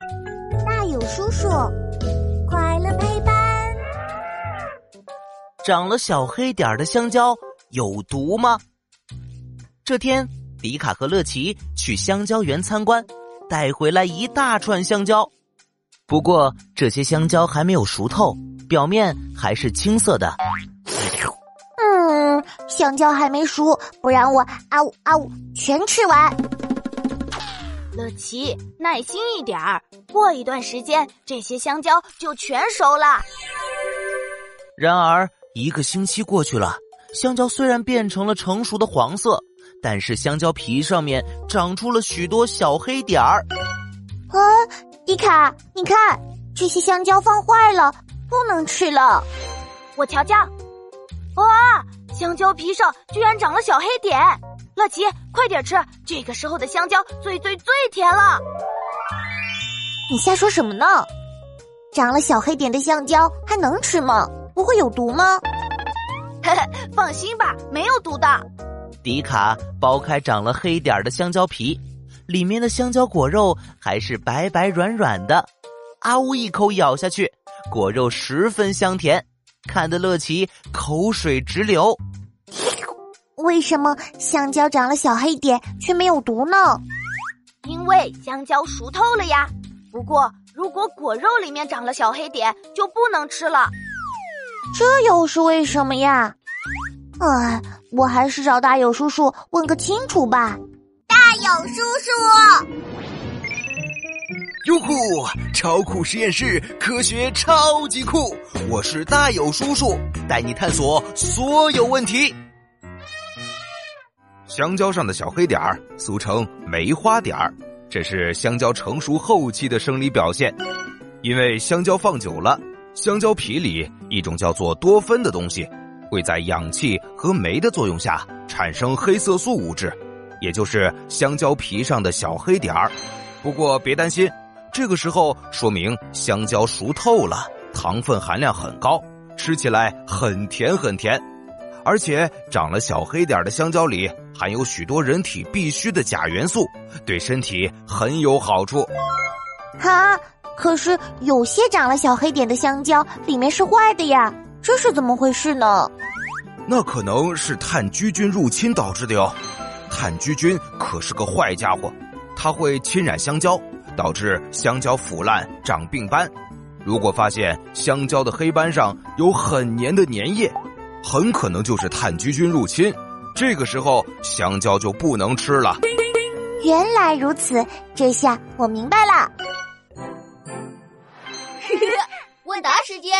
大有叔叔，快乐陪伴。长了小黑点儿的香蕉有毒吗？这天，迪卡和乐奇去香蕉园参观，带回来一大串香蕉。不过这些香蕉还没有熟透，表面还是青色的。嗯，香蕉还没熟，不然我啊呜啊呜全吃完。乐奇，耐心一点儿，过一段时间这些香蕉就全熟了。然而一个星期过去了，香蕉虽然变成了成熟的黄色，但是香蕉皮上面长出了许多小黑点儿。啊，迪卡，你看这些香蕉放坏了，不能吃了。我瞧瞧，哇，香蕉皮上居然长了小黑点。乐奇，快点吃！这个时候的香蕉最最最甜了。你瞎说什么呢？长了小黑点的香蕉还能吃吗？不会有毒吗？嘿嘿，放心吧，没有毒的。迪卡剥开长了黑点的香蕉皮，里面的香蕉果肉还是白白软软的。啊呜一口咬下去，果肉十分香甜，看得乐奇口水直流。为什么香蕉长了小黑点却没有毒呢？因为香蕉熟透了呀。不过，如果果肉里面长了小黑点，就不能吃了。这又是为什么呀？哎，我还是找大有叔叔问个清楚吧。大有叔叔，哟呼！超酷实验室，科学超级酷！我是大有叔叔，带你探索所有问题。香蕉上的小黑点儿，俗称梅花点儿，这是香蕉成熟后期的生理表现。因为香蕉放久了，香蕉皮里一种叫做多酚的东西，会在氧气和酶的作用下产生黑色素物质，也就是香蕉皮上的小黑点儿。不过别担心，这个时候说明香蕉熟透了，糖分含量很高，吃起来很甜很甜。而且长了小黑点的香蕉里含有许多人体必需的钾元素，对身体很有好处。哈，可是有些长了小黑点的香蕉里面是坏的呀，这是怎么回事呢？那可能是炭疽菌入侵导致的哟。炭疽菌可是个坏家伙，它会侵染香蕉，导致香蕉腐烂、长病斑。如果发现香蕉的黑斑上有很黏的粘液，很可能就是炭疽菌入侵，这个时候香蕉就不能吃了。原来如此，这下我明白了。问答时间，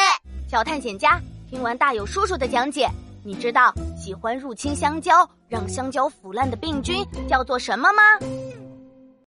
小探险家，听完大有叔叔的讲解，你知道喜欢入侵香蕉、让香蕉腐烂的病菌叫做什么吗？